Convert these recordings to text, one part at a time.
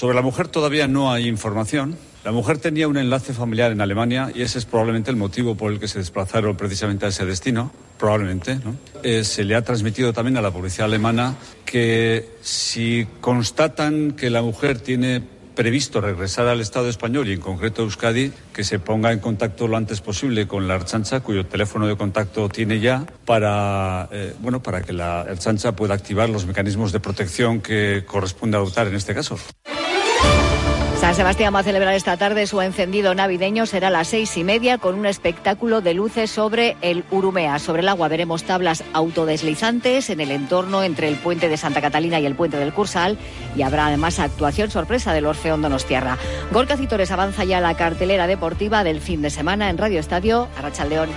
Sobre la mujer todavía no hay información. La mujer tenía un enlace familiar en Alemania y ese es probablemente el motivo por el que se desplazaron precisamente a ese destino, probablemente. ¿no? Eh, se le ha transmitido también a la policía alemana que si constatan que la mujer tiene previsto regresar al Estado español y en concreto a Euskadi, que se ponga en contacto lo antes posible con la Archancha, cuyo teléfono de contacto tiene ya, para, eh, bueno, para que la Archancha pueda activar los mecanismos de protección que corresponde adoptar en este caso. San Sebastián va a celebrar esta tarde su encendido navideño. Será a las seis y media con un espectáculo de luces sobre el Urumea. Sobre el agua veremos tablas autodeslizantes en el entorno entre el puente de Santa Catalina y el puente del Cursal. Y habrá además actuación sorpresa del Orfeón Donostierra. Gorka Citores avanza ya la cartelera deportiva del fin de semana en Radio Estadio Arrachaldeón.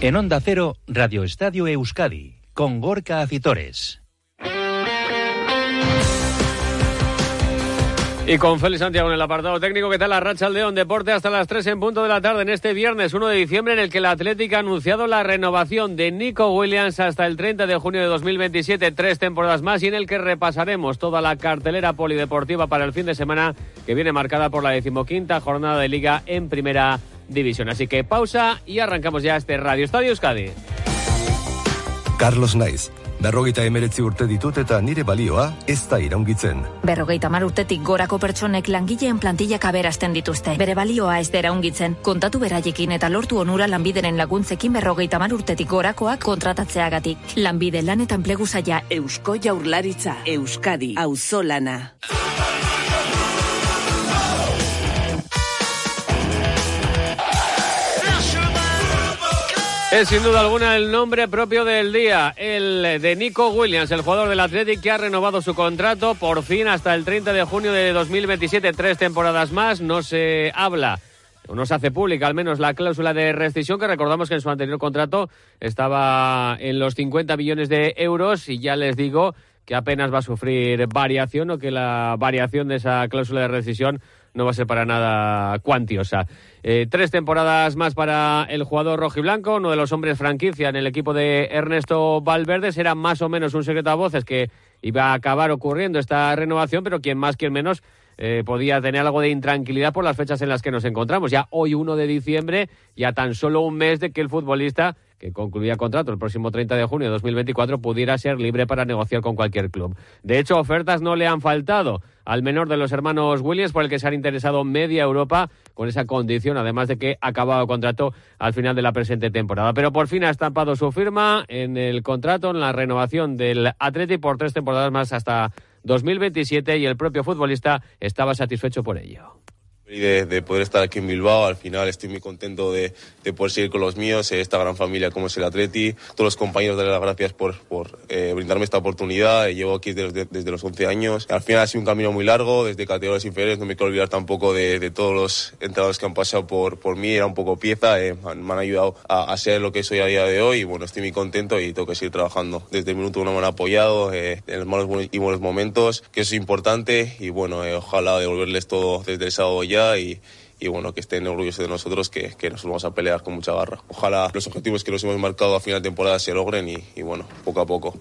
En Onda Cero, Radio Estadio Euskadi, con Gorka Acitores. Y con Félix Santiago en el apartado técnico, ¿qué tal la racha León? Deporte hasta las 3 en punto de la tarde en este viernes 1 de diciembre en el que la Atlética ha anunciado la renovación de Nico Williams hasta el 30 de junio de 2027, tres temporadas más y en el que repasaremos toda la cartelera polideportiva para el fin de semana que viene marcada por la decimoquinta jornada de liga en primera división. Así que pausa y arrancamos ya este Radio Estadio Euskadi. Carlos Naiz Berrogeita emeretzi urte ditut eta nire balioa ez da iraungitzen. Berrogeita mar urtetik gorako pertsonek langileen plantillak aberasten dituzte. Bere balioa ez dera ungitzen. Kontatu beraiekin eta lortu onura lanbideren laguntzekin berrogeita mar urtetik gorakoak kontratatzeagatik. Lanbide lanetan plegu zaila. Eusko jaurlaritza. Euskadi. Auzolana. Es sin duda alguna el nombre propio del día, el de Nico Williams, el jugador del Athletic que ha renovado su contrato por fin hasta el 30 de junio de 2027, tres temporadas más. No se habla no se hace pública al menos la cláusula de rescisión que recordamos que en su anterior contrato estaba en los 50 millones de euros y ya les digo que apenas va a sufrir variación o que la variación de esa cláusula de rescisión no va a ser para nada cuantiosa. Eh, tres temporadas más para el jugador rojiblanco, uno de los hombres franquicia en el equipo de Ernesto Valverde. Será más o menos un secreto a voces que iba a acabar ocurriendo esta renovación, pero quien más, quien menos, eh, podía tener algo de intranquilidad por las fechas en las que nos encontramos. Ya hoy 1 de diciembre, ya tan solo un mes de que el futbolista que concluía contrato el próximo 30 de junio de 2024, pudiera ser libre para negociar con cualquier club. De hecho, ofertas no le han faltado al menor de los hermanos Williams, por el que se han interesado media Europa con esa condición, además de que acabado contrato al final de la presente temporada. Pero por fin ha estampado su firma en el contrato, en la renovación del Atleti por tres temporadas más hasta 2027 y el propio futbolista estaba satisfecho por ello. Y de, poder estar aquí en Bilbao, al final estoy muy contento de, poder seguir con los míos, eh, esta gran familia como es el Atleti, todos los compañeros darle las gracias por, por eh, brindarme esta oportunidad, llevo aquí desde, desde, los 11 años, al final ha sido un camino muy largo, desde categorías inferiores, no me quiero olvidar tampoco de, todos los entrenadores que han pasado por, por mí, era un poco pieza, eh, me han ayudado a, ser lo que soy a día de hoy y bueno, estoy muy contento y tengo que seguir trabajando. Desde el minuto uno me han apoyado en los malos y buenos momentos, que eso es importante y bueno, ojalá devolverles todo desde el sábado ya y, bueno, que estén orgullosos de nosotros, que, nos vamos a pelear con mucha garra. Ojalá los objetivos que nos hemos marcado a final de temporada se logren y, bueno, poco a poco.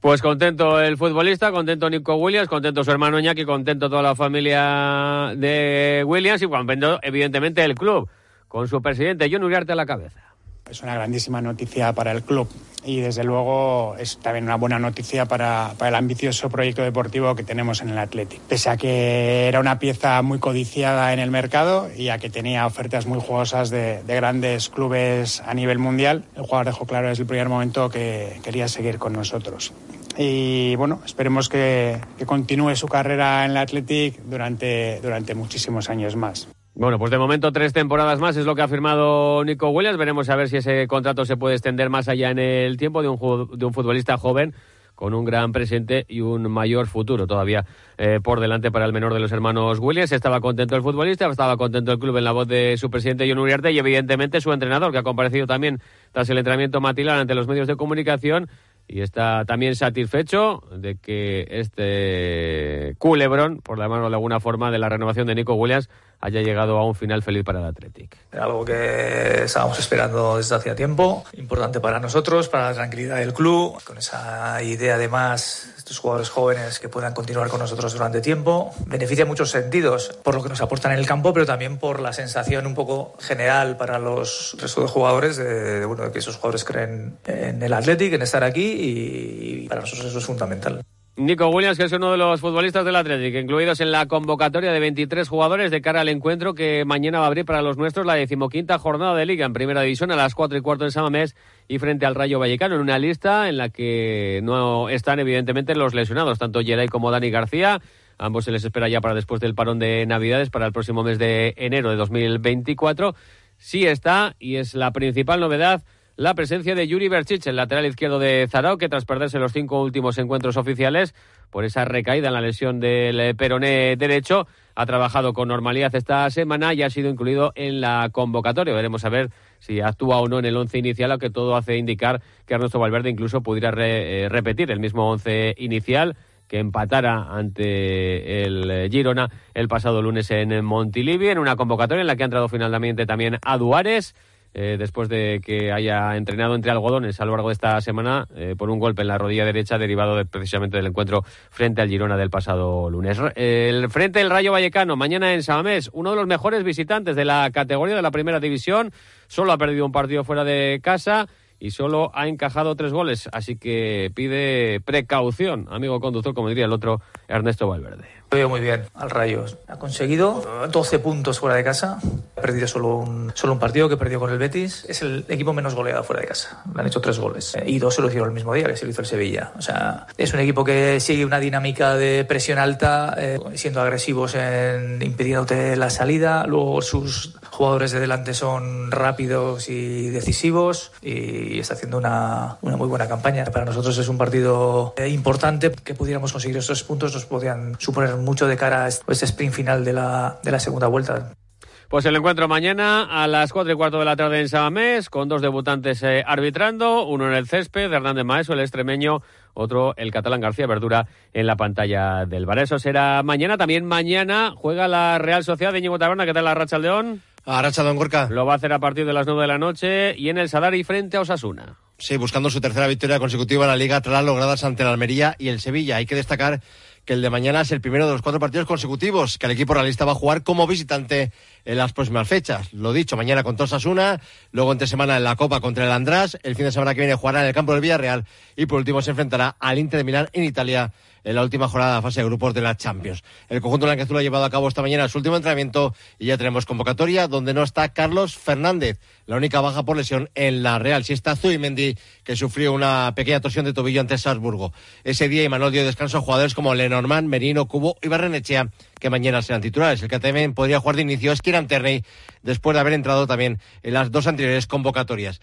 Pues contento el futbolista, contento Nico Williams, contento su hermano Iñaki, contento toda la familia de Williams y contento evidentemente el club, con su presidente John Uriarte a la cabeza. Es una grandísima noticia para el club y desde luego es también una buena noticia para, el ambicioso proyecto deportivo que tenemos en el Athletic. Pese a que era una pieza muy codiciada en el mercado y a que tenía ofertas muy jugosas de, grandes clubes a nivel mundial, el jugador dejó claro desde el primer momento que quería seguir con nosotros. Y bueno, esperemos que, que continúe su carrera en el Athletic durante, durante muchísimos años más. Bueno, pues de momento tres temporadas más es lo que ha firmado Nico Williams. Veremos a ver si ese contrato se puede extender más allá en el tiempo de un, de un futbolista joven con un gran presente y un mayor futuro todavía eh, por delante para el menor de los hermanos Williams. Estaba contento el futbolista, estaba contento el club en la voz de su presidente John Uriarte y evidentemente su entrenador, que ha comparecido también tras el entrenamiento matinal ante los medios de comunicación y está también satisfecho de que este culebrón, por llamarlo de alguna forma, de la renovación de Nico Williams haya llegado a un final feliz para el Athletic. Algo que estábamos esperando desde hacía tiempo, importante para nosotros, para la tranquilidad del club, con esa idea además estos jugadores jóvenes que puedan continuar con nosotros durante tiempo. Beneficia en muchos sentidos por lo que nos aportan en el campo, pero también por la sensación un poco general para los restos de jugadores de, bueno, de que esos jugadores creen en el Athletic, en estar aquí y para nosotros eso es fundamental. Nico Williams, que es uno de los futbolistas del Atlético, incluidos en la convocatoria de 23 jugadores de cara al encuentro que mañana va a abrir para los nuestros la decimoquinta jornada de Liga en Primera División a las 4 y cuarto en Samamés y frente al Rayo Vallecano, en una lista en la que no están evidentemente los lesionados, tanto Geray como Dani García. Ambos se les espera ya para después del parón de Navidades, para el próximo mes de enero de 2024. Sí está, y es la principal novedad, la presencia de Yuri Berchich, el lateral izquierdo de Zarao, que tras perderse los cinco últimos encuentros oficiales por esa recaída en la lesión del peroné derecho, ha trabajado con normalidad esta semana y ha sido incluido en la convocatoria. Veremos a ver si actúa o no en el once inicial, aunque todo hace indicar que Ernesto Valverde incluso pudiera eh, repetir el mismo once inicial que empatara ante el Girona el pasado lunes en Montilivi, en una convocatoria en la que ha entrado finalmente también a Duárez. Eh, después de que haya entrenado entre algodones a lo largo de esta semana eh, por un golpe en la rodilla derecha derivado precisamente del encuentro frente al Girona del pasado lunes. El frente del Rayo Vallecano, mañana en Samamés, uno de los mejores visitantes de la categoría de la primera división, solo ha perdido un partido fuera de casa y solo ha encajado tres goles, así que pide precaución, amigo conductor, como diría el otro Ernesto Valverde. veo muy bien al Rayo. Ha conseguido 12 puntos fuera de casa. Perdido solo un, solo un partido que perdió con el Betis. Es el equipo menos goleado fuera de casa. Le han hecho tres goles. Eh, y dos se lo hicieron el mismo día que se lo hizo el Sevilla. O sea, es un equipo que sigue una dinámica de presión alta, eh, siendo agresivos en impidiéndote la salida. Luego sus jugadores de delante son rápidos y decisivos y está haciendo una, una muy buena campaña. Para nosotros es un partido eh, importante que pudiéramos conseguir estos puntos, nos podrían suponer mucho de cara a este sprint final de la, de la segunda vuelta. Pues el encuentro mañana a las cuatro y cuarto de la tarde en Samamés, con dos debutantes eh, arbitrando, uno en el césped, de Hernández Maeso, el extremeño, otro el catalán García Verdura en la pantalla del bar. Eso será mañana. También mañana juega la Real Sociedad de Ñigo Taberna. ¿Qué tal la Racha León? A Racha Don Gorka. Lo va a hacer a partir de las nueve de la noche y en el Sadari frente a Osasuna. Sí, buscando su tercera victoria consecutiva en la Liga tras las logradas ante la Almería y el Sevilla. Hay que destacar que el de mañana es el primero de los cuatro partidos consecutivos que el equipo realista va a jugar como visitante en las próximas fechas. Lo dicho, mañana con Tosasuna, luego entre semana en la Copa contra el András, el fin de semana que viene jugará en el campo del Villarreal y por último se enfrentará al Inter de Milán en Italia en la última jornada de la fase de grupos de la Champions. El conjunto blanqueazul ha llevado a cabo esta mañana su último entrenamiento y ya tenemos convocatoria donde no está Carlos Fernández, la única baja por lesión en la Real. Si está Zubimendi, que sufrió una pequeña torsión de tobillo ante Salzburgo. Ese día Imanol dio descanso a jugadores como Lenormand, Merino, Cubo y Barrenechea, que mañana serán titulares. El que también podría jugar de inicio es Kieran Terney, después de haber entrado también en las dos anteriores convocatorias.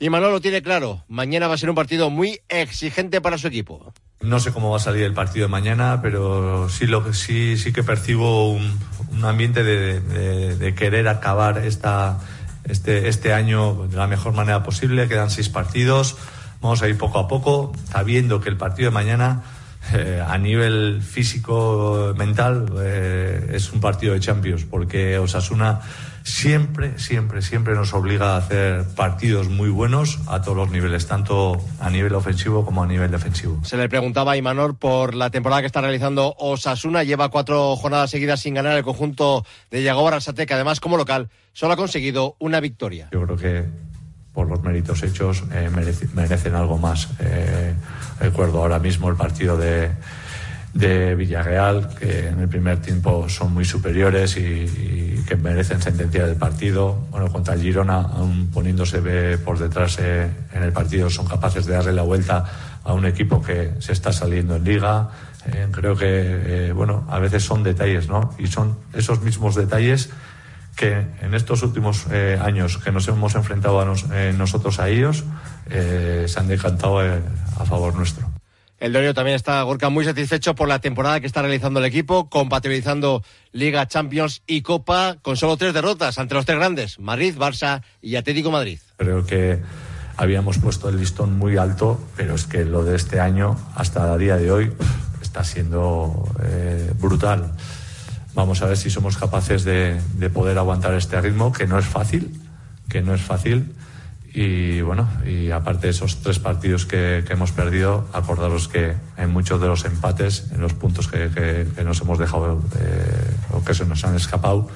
Y Manolo lo tiene claro, mañana va a ser un partido muy exigente para su equipo. No sé cómo va a salir el partido de mañana, pero sí, lo que, sí, sí que percibo un, un ambiente de, querer acabar este, este año de la mejor manera posible. Quedan seis partidos, vamos a ir poco a poco, sabiendo que el partido de mañana eh, a nivel físico, mental, eh, es un partido de Champions, porque Osasuna siempre, siempre, siempre nos obliga a hacer partidos muy buenos a todos los niveles, tanto a nivel ofensivo como a nivel defensivo. Se le preguntaba a Imanor por la temporada que está realizando Osasuna. Lleva cuatro jornadas seguidas sin ganar el conjunto de Yago Arrasate, que además como local solo ha conseguido una victoria. Yo creo que por los méritos hechos eh, merece, merecen algo más. Eh, recuerdo ahora mismo el partido de de Villarreal, que en el primer tiempo son muy superiores y, que merecen sentencia del partido. Bueno, contra Girona, aún poniéndose por detrás eh, en el partido, son capaces de darle la vuelta a un equipo que se está saliendo en liga. Eh, creo que, eh, bueno, a veces son detalles, ¿no? Y son esos mismos detalles que en estos últimos años que nos hemos enfrentado a nos, nosotros a ellos, se han decantado a favor nuestro. El Dorio también está, Gorka, muy satisfecho por la temporada que está realizando el equipo, compatibilizando Liga, Champions y Copa con solo tres derrotas ante los tres grandes, Madrid, Barça y Atlético Madrid. Creo que habíamos puesto el listón muy alto, pero es que lo de este año hasta el día de hoy está siendo eh, brutal. Vamos a ver si somos capaces de, de poder aguantar este ritmo, que no es fácil, que no es fácil. Y bueno, y aparte de esos tres partidos que, que hemos perdido, acordaros que en muchos de los empates, en los puntos que, que, que nos hemos dejado eh, o que se nos han escapado,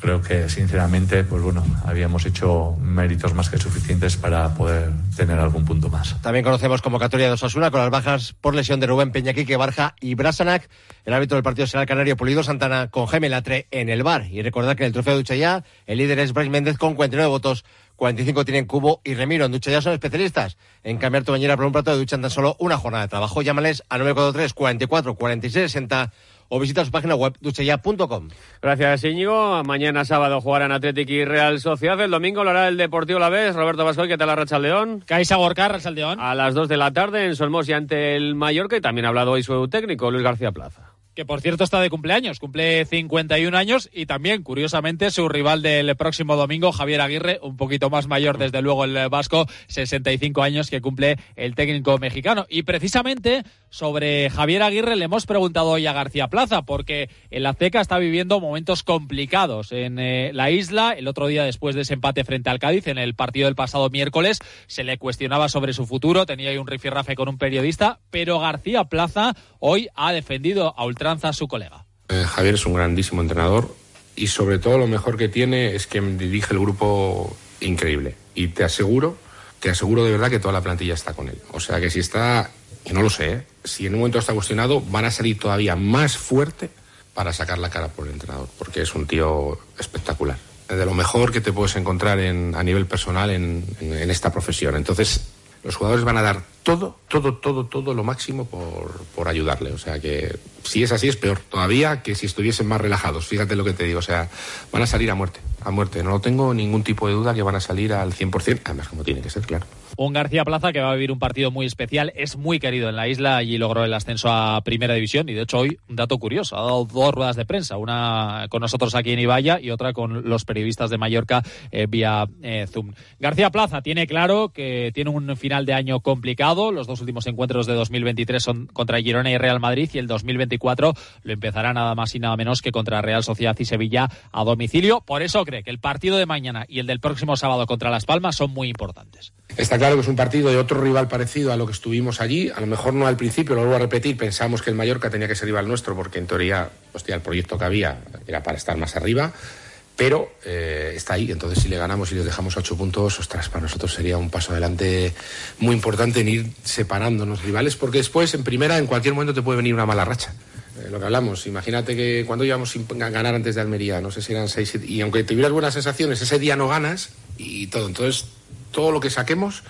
creo que sinceramente, pues bueno, habíamos hecho méritos más que suficientes para poder tener algún punto más. También conocemos convocatoria de Osasuna con las bajas por lesión de Rubén Peñaquique, Barja y Brasanac. El árbitro del partido será el canario Pulido Santana con Gemelatre en el bar. Y recordar que en el trofeo de Duchaya el líder es Bryce Méndez con 49 votos. 45 tienen Cubo y Remiro. En Ducha ya son especialistas en cambiar tu bañera por un plato de ducha en tan solo una jornada de trabajo. Llámales a 943 44 46 60 o visita su página web duchaya.com. Gracias, Íñigo. Mañana sábado jugarán Atlético y Real Sociedad. El domingo lo hará el Deportivo La Vez. Roberto Vascoy, ¿qué tal la Racha León? Caixa Gorka, Racha León. A las 2 de la tarde en Solmos y ante el Mallorca. Y también ha hablado hoy su técnico, Luis García Plaza que por cierto está de cumpleaños, cumple 51 años y también, curiosamente, su rival del próximo domingo, Javier Aguirre, un poquito más mayor, desde luego el vasco, 65 años que cumple el técnico mexicano. Y precisamente sobre Javier Aguirre le hemos preguntado hoy a García Plaza, porque el Azteca está viviendo momentos complicados en eh, la isla. El otro día, después de ese empate frente al Cádiz, en el partido del pasado miércoles, se le cuestionaba sobre su futuro, tenía ahí un rifirrafe con un periodista, pero García Plaza hoy ha defendido a a su colega. Eh, Javier es un grandísimo entrenador y sobre todo lo mejor que tiene es que dirige el grupo increíble. Y te aseguro, te aseguro de verdad que toda la plantilla está con él. O sea que si está, y no lo sé, ¿eh? si en un momento está cuestionado, van a salir todavía más fuerte para sacar la cara por el entrenador, porque es un tío espectacular. De lo mejor que te puedes encontrar en, a nivel personal en esta profesión. Entonces, los jugadores van a dar todo, todo, todo, todo lo máximo por, por, ayudarle. O sea que si es así es peor todavía que si estuviesen más relajados. Fíjate lo que te digo. O sea, van a salir a muerte, a muerte. No tengo ningún tipo de duda que van a salir al 100%, además como tiene que ser, claro. Un García Plaza que va a vivir un partido muy especial, es muy querido en la isla, allí logró el ascenso a Primera División y de hecho hoy, un dato curioso, ha dado dos ruedas de prensa, una con nosotros aquí en Ibaya y otra con los periodistas de Mallorca eh, vía eh, Zoom. García Plaza tiene claro que tiene un final de año complicado, los dos últimos encuentros de 2023 son contra Girona y Real Madrid y el 2024 lo empezará nada más y nada menos que contra Real Sociedad y Sevilla a domicilio, por eso cree que el partido de mañana y el del próximo sábado contra Las Palmas son muy importantes. Está claro que es un partido de otro rival parecido a lo que estuvimos allí. A lo mejor no al principio, lo vuelvo a repetir, pensamos que el Mallorca tenía que ser rival nuestro porque en teoría, hostia, el proyecto que había era para estar más arriba. Pero eh, está ahí, entonces si le ganamos y les dejamos ocho puntos, ostras, para nosotros sería un paso adelante muy importante en ir separándonos rivales, porque después en primera en cualquier momento te puede venir una mala racha. Eh, lo que hablamos, imagínate que cuando íbamos sin ganar antes de Almería, no sé si eran seis, y aunque tuvieras buenas sensaciones, ese día no ganas y todo. Entonces todo lo que saquemos,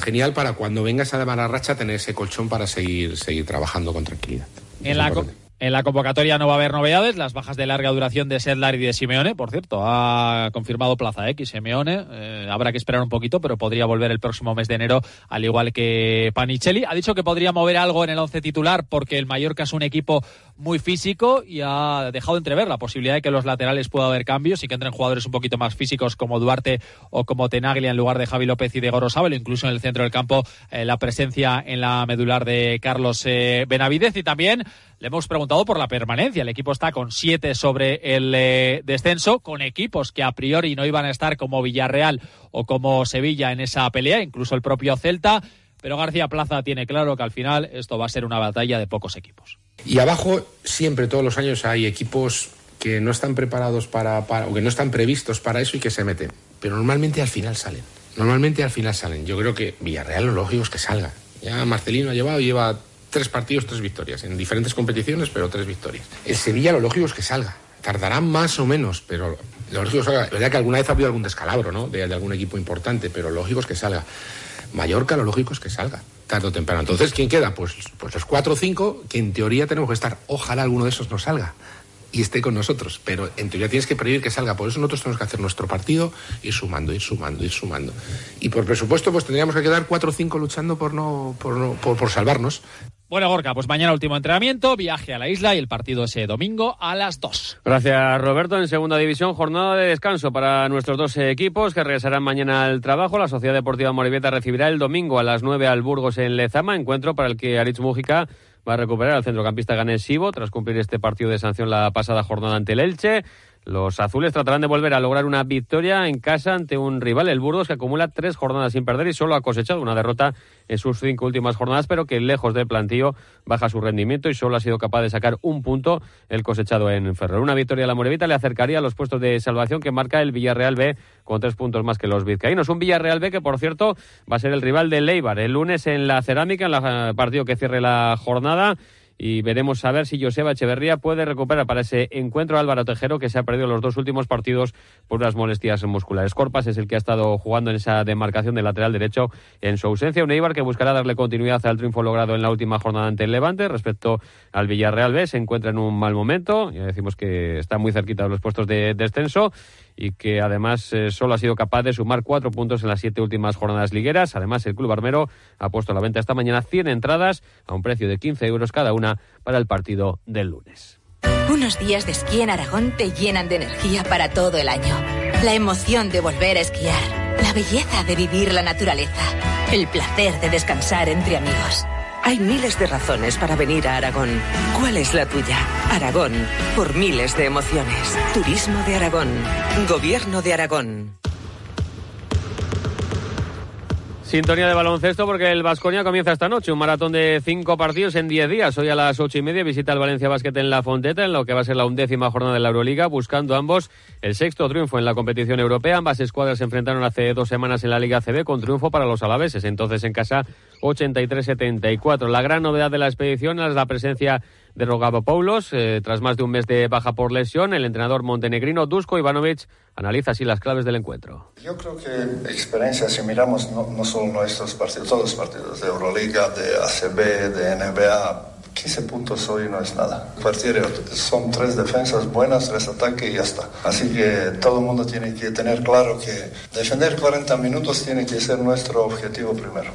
genial para cuando venga esa mala racha tener ese colchón para seguir, seguir trabajando con tranquilidad. En la, en la convocatoria no va a haber novedades, las bajas de larga duración de Sedlar y de Simeone, por cierto, ha confirmado Plaza X Simeone, eh, habrá que esperar un poquito, pero podría volver el próximo mes de enero, al igual que Panicelli. Ha dicho que podría mover algo en el once titular porque el Mallorca es un equipo muy físico y ha dejado entrever la posibilidad de que los laterales pueda haber cambios y que entren jugadores un poquito más físicos como Duarte o como Tenaglia en lugar de Javi López y de Gorosabel, incluso en el centro del campo eh, la presencia en la medular de Carlos eh, Benavidez. Y también le hemos preguntado por la permanencia. El equipo está con siete sobre el eh, descenso, con equipos que a priori no iban a estar como Villarreal o como Sevilla en esa pelea, incluso el propio Celta. Pero García Plaza tiene claro que al final esto va a ser una batalla de pocos equipos. Y abajo siempre, todos los años, hay equipos que no están preparados para, o que no están previstos para eso y que se meten. Pero normalmente al final salen. Normalmente al final salen. Yo creo que Villarreal lo lógico es que salga. Ya Marcelino ha llevado, lleva tres partidos, tres victorias, en diferentes competiciones, pero tres victorias. El Sevilla lo lógico es que salga. Tardará más o menos, pero lo lógico es que salga. Verdad que alguna vez ha habido algún descalabro, ¿no? De, algún equipo importante, pero lo lógico es que salga. Mallorca lo lógico es que salga, tarde o temprano. Entonces, ¿quién queda? Pues, pues los cuatro o cinco que en teoría tenemos que estar. Ojalá alguno de esos no salga y esté con nosotros. Pero en teoría tienes que prever que salga. Por eso nosotros tenemos que hacer nuestro partido, ir sumando, ir sumando, ir sumando. Y por presupuesto, pues tendríamos que quedar cuatro o cinco luchando por no, por, no, por, por salvarnos. Bueno, Gorka, pues mañana último entrenamiento, viaje a la isla y el partido ese domingo a las 2. Gracias, Roberto. En segunda división, jornada de descanso para nuestros dos equipos que regresarán mañana al trabajo. La Sociedad Deportiva Moribeta recibirá el domingo a las 9 al Burgos en Lezama, encuentro para el que Aritz Mújica va a recuperar al centrocampista Sibo tras cumplir este partido de sanción la pasada jornada ante el Elche. Los azules tratarán de volver a lograr una victoria en casa ante un rival, el Burgos, que acumula tres jornadas sin perder y solo ha cosechado una derrota en sus cinco últimas jornadas, pero que lejos del plantío baja su rendimiento y solo ha sido capaz de sacar un punto el cosechado en Ferrer. Una victoria la Morevita le acercaría a los puestos de salvación que marca el Villarreal B con tres puntos más que los vizcaínos. Un Villarreal B que, por cierto, va a ser el rival del Leibar el lunes en la Cerámica, en el partido que cierre la jornada y veremos a ver si Joseba Echeverría puede recuperar para ese encuentro a Álvaro Tejero que se ha perdido los dos últimos partidos por unas molestias musculares. Corpas es el que ha estado jugando en esa demarcación del lateral derecho en su ausencia. Un Eibar que buscará darle continuidad al triunfo logrado en la última jornada ante el Levante. Respecto al Villarreal B, se encuentra en un mal momento. Ya decimos que está muy cerquita de los puestos de descenso y que además eh, solo ha sido capaz de sumar cuatro puntos en las siete últimas jornadas ligueras. Además, el Club Armero ha puesto a la venta esta mañana 100 entradas a un precio de 15 euros cada una para el partido del lunes. Unos días de esquí en Aragón te llenan de energía para todo el año. La emoción de volver a esquiar, la belleza de vivir la naturaleza, el placer de descansar entre amigos. Hay miles de razones para venir a Aragón. ¿Cuál es la tuya? Aragón, por miles de emociones. Turismo de Aragón. Gobierno de Aragón. Sintonía de baloncesto porque el Vasconia comienza esta noche, un maratón de cinco partidos en diez días. Hoy a las ocho y media visita el Valencia Basket en La Fonteta, en lo que va a ser la undécima jornada de la Euroliga, buscando ambos el sexto triunfo en la competición europea. Ambas escuadras se enfrentaron hace dos semanas en la Liga CB con triunfo para los alaveses, entonces en casa 83-74. La gran novedad de la expedición es la presencia de Rogado Paulos. Eh, tras más de un mes de baja por lesión, el entrenador montenegrino Dusko Ivanovic analiza así las claves del encuentro. Yo creo que experiencia, si miramos no, no solo nuestros partidos, todos los partidos de Euroliga, de ACB, de NBA, 15 puntos hoy no es nada. Partir son tres defensas buenas, tres ataques y ya está. Así que todo el mundo tiene que tener claro que defender 40 minutos tiene que ser nuestro objetivo primero.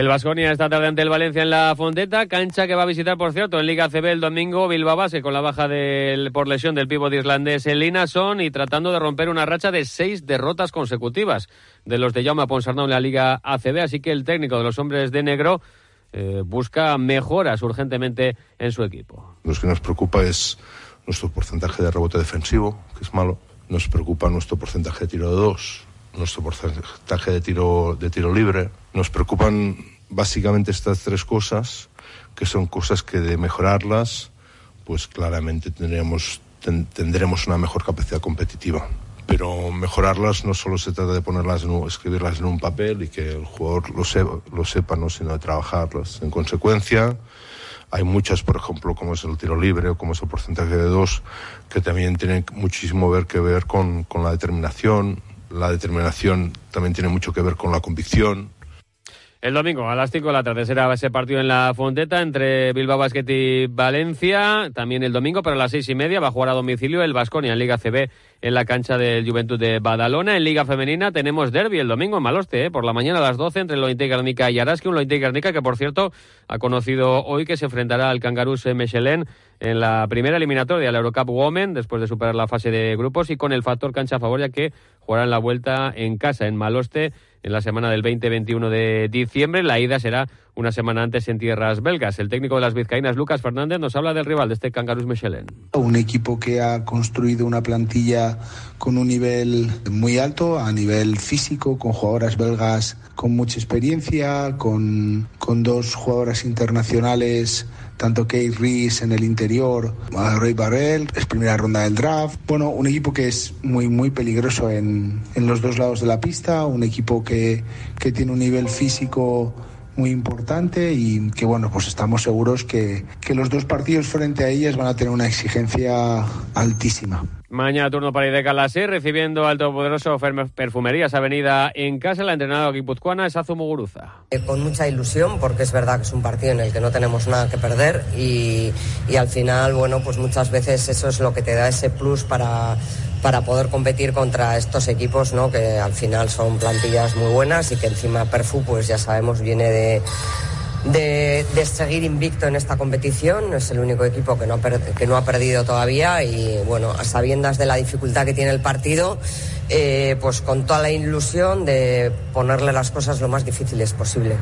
El Vasconia está tarde ante el Valencia en la Fonteta, cancha que va a visitar, por cierto, en Liga CB el domingo Bilbao Base con la baja del, por lesión del pívot islandés en Linason y tratando de romper una racha de seis derrotas consecutivas de los de Jaume Ponsarnau en la Liga ACB, así que el técnico de los hombres de negro eh, busca mejoras urgentemente en su equipo. Lo que nos preocupa es nuestro porcentaje de rebote defensivo, que es malo. Nos preocupa nuestro porcentaje de tiro de dos, nuestro porcentaje de tiro, de tiro libre. Nos preocupan básicamente estas tres cosas, que son cosas que de mejorarlas, pues claramente tendremos, ten, tendremos una mejor capacidad competitiva. Pero mejorarlas no solo se trata de ponerlas, en escribirlas en un papel y que el jugador lo, se, lo sepa, ¿no? sino de trabajarlas. En consecuencia, hay muchas, por ejemplo, como es el tiro libre o como es el porcentaje de dos, que también tienen muchísimo ver que ver con, con la determinación, la determinación también tiene mucho que ver con la convicción. El domingo a las 5 de la tarde será ese partido en la Fonteta entre Bilbao Basket y Valencia. También el domingo, pero a las seis y media va a jugar a domicilio el Vasconia en Liga CB en la cancha del Juventud de Badalona. En Liga Femenina tenemos derby el domingo en Maloste, ¿eh? por la mañana a las 12 entre Lointe Garnica y Araski. Un Lointe que, por cierto, ha conocido hoy que se enfrentará al Cangarús Mechelen en la primera eliminatoria de la Eurocup Women después de superar la fase de grupos y con el factor cancha a favor ya que jugarán la vuelta en casa en Maloste en la semana del 20-21 de diciembre. La ida será una semana antes en tierras belgas. El técnico de las vizcaínas, Lucas Fernández, nos habla del rival de este Cangarús Mechelen. Un equipo que ha construido una plantilla con un nivel muy alto, a nivel físico, con jugadoras belgas con mucha experiencia, con, con dos jugadoras internacionales tanto Kate Reese en el interior, a Ray Barrell, es primera ronda del draft. Bueno, un equipo que es muy, muy peligroso en, en los dos lados de la pista, un equipo que, que tiene un nivel físico muy importante y que bueno, pues estamos seguros que, que los dos partidos frente a ellas van a tener una exigencia altísima. Mañana turno para Ideca Lasé, recibiendo al todopoderoso Perfumerías Avenida en casa. La entrenadora guipuzcoana es Azu Muguruza. Eh, con mucha ilusión, porque es verdad que es un partido en el que no tenemos nada que perder y, y al final, bueno, pues muchas veces eso es lo que te da ese plus para para poder competir contra estos equipos, ¿no? que al final son plantillas muy buenas y que encima Perfu, pues ya sabemos, viene de, de, seguir invicto en esta competición. Es el único equipo que no, ha que no ha perdido todavía y bueno, a sabiendas de la dificultad que tiene el partido, eh, pues con toda la ilusión de ponerle las cosas lo más difíciles posible.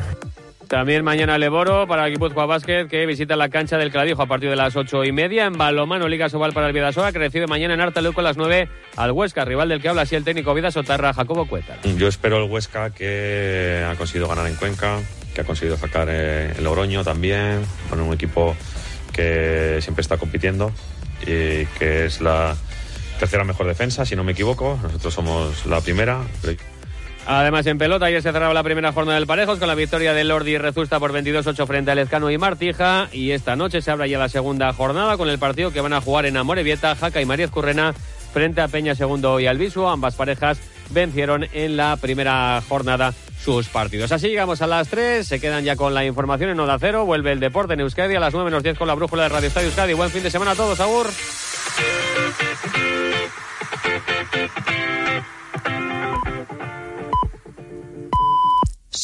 También mañana Leboro para el Guipúzcoa Basket que visita la cancha del Cladijo a partir de las ocho y media. En balomano Liga Sobal para el Vidasoa que recibe mañana en Artaluco a las nueve al Huesca, rival del que habla así el técnico Vidasotarra Jacobo Cueta. Yo espero el Huesca que ha conseguido ganar en Cuenca, que ha conseguido sacar eh, el Logroño también. Bueno, un equipo que siempre está compitiendo y que es la tercera mejor defensa, si no me equivoco. Nosotros somos la primera. Además, en pelota, ayer se cerraba la primera jornada del Parejos con la victoria de Lordi y Rezusta por 22-8 frente a Lezcano y Martija. Y esta noche se abre ya la segunda jornada con el partido que van a jugar en Amorebieta, Jaca y María Currena frente a Peña Segundo y Albisu. Ambas parejas vencieron en la primera jornada sus partidos. Así llegamos a las 3, se quedan ya con la información en Oda Cero, vuelve el deporte en Euskadi a las 9 menos 10 con la brújula de Radio Estadio Euskadi. Buen fin de semana a todos, Agur.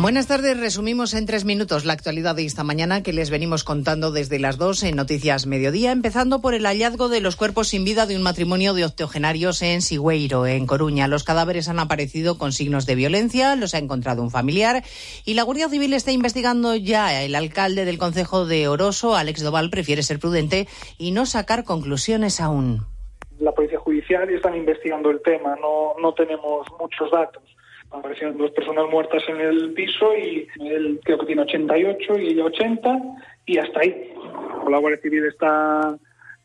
Buenas tardes. Resumimos en tres minutos la actualidad de esta mañana que les venimos contando desde las dos en Noticias Mediodía, empezando por el hallazgo de los cuerpos sin vida de un matrimonio de octogenarios en Sigüeiro, en Coruña. Los cadáveres han aparecido con signos de violencia, los ha encontrado un familiar y la Guardia Civil está investigando ya. El alcalde del Concejo de Oroso, Alex Doval, prefiere ser prudente y no sacar conclusiones aún. La Policía Judicial están investigando el tema, no, no tenemos muchos datos aparecieron dos personas muertas en el piso y él creo que tiene 88 y ella 80 y hasta ahí. La Guardia Civil está,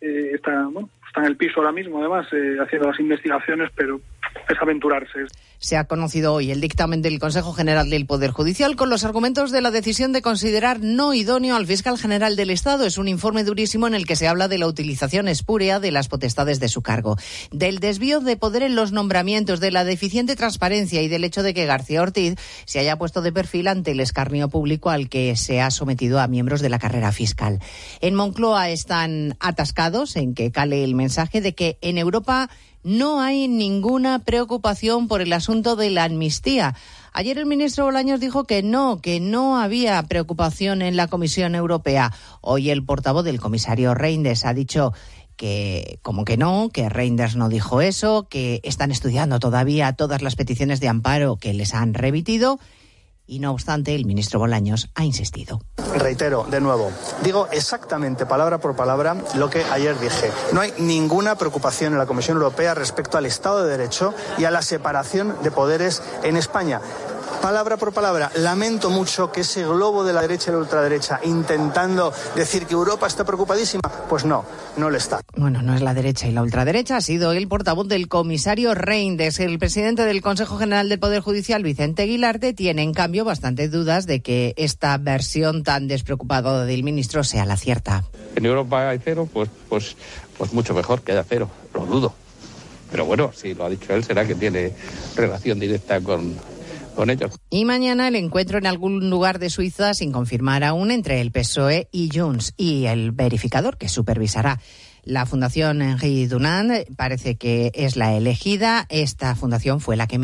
eh, está, bueno, está en el piso ahora mismo, además, eh, haciendo las investigaciones, pero es aventurarse. Se ha conocido hoy el dictamen del Consejo General del Poder Judicial con los argumentos de la decisión de considerar no idóneo al fiscal general del Estado. Es un informe durísimo en el que se habla de la utilización espúrea de las potestades de su cargo, del desvío de poder en los nombramientos, de la deficiente transparencia y del hecho de que García Ortiz se haya puesto de perfil ante el escarnio público al que se ha sometido a miembros de la carrera fiscal. En Moncloa están atascados en que cale el mensaje de que en Europa no hay ninguna preocupación por el asunto de la amnistía. Ayer el ministro Bolaños dijo que no, que no había preocupación en la Comisión Europea. Hoy el portavoz del comisario Reinders ha dicho que como que no, que Reinders no dijo eso, que están estudiando todavía todas las peticiones de amparo que les han remitido y no obstante, el ministro Bolaños ha insistido. Reitero, de nuevo, digo exactamente palabra por palabra lo que ayer dije. No hay ninguna preocupación en la Comisión Europea respecto al Estado de Derecho y a la separación de poderes en España palabra por palabra. Lamento mucho que ese globo de la derecha y la ultraderecha intentando decir que Europa está preocupadísima, pues no, no lo está. Bueno, no es la derecha y la ultraderecha, ha sido el portavoz del comisario Reinders. El presidente del Consejo General del Poder Judicial, Vicente Aguilarte, tiene en cambio bastantes dudas de que esta versión tan despreocupada del ministro sea la cierta. En Europa hay cero, pues, pues, pues mucho mejor que haya cero, lo dudo. Pero bueno, si lo ha dicho él, será que tiene relación directa con, y mañana el encuentro en algún lugar de Suiza, sin confirmar aún, entre el PSOE y Junts y el verificador que supervisará. La Fundación Henri Dunant parece que es la elegida. Esta fundación fue la que me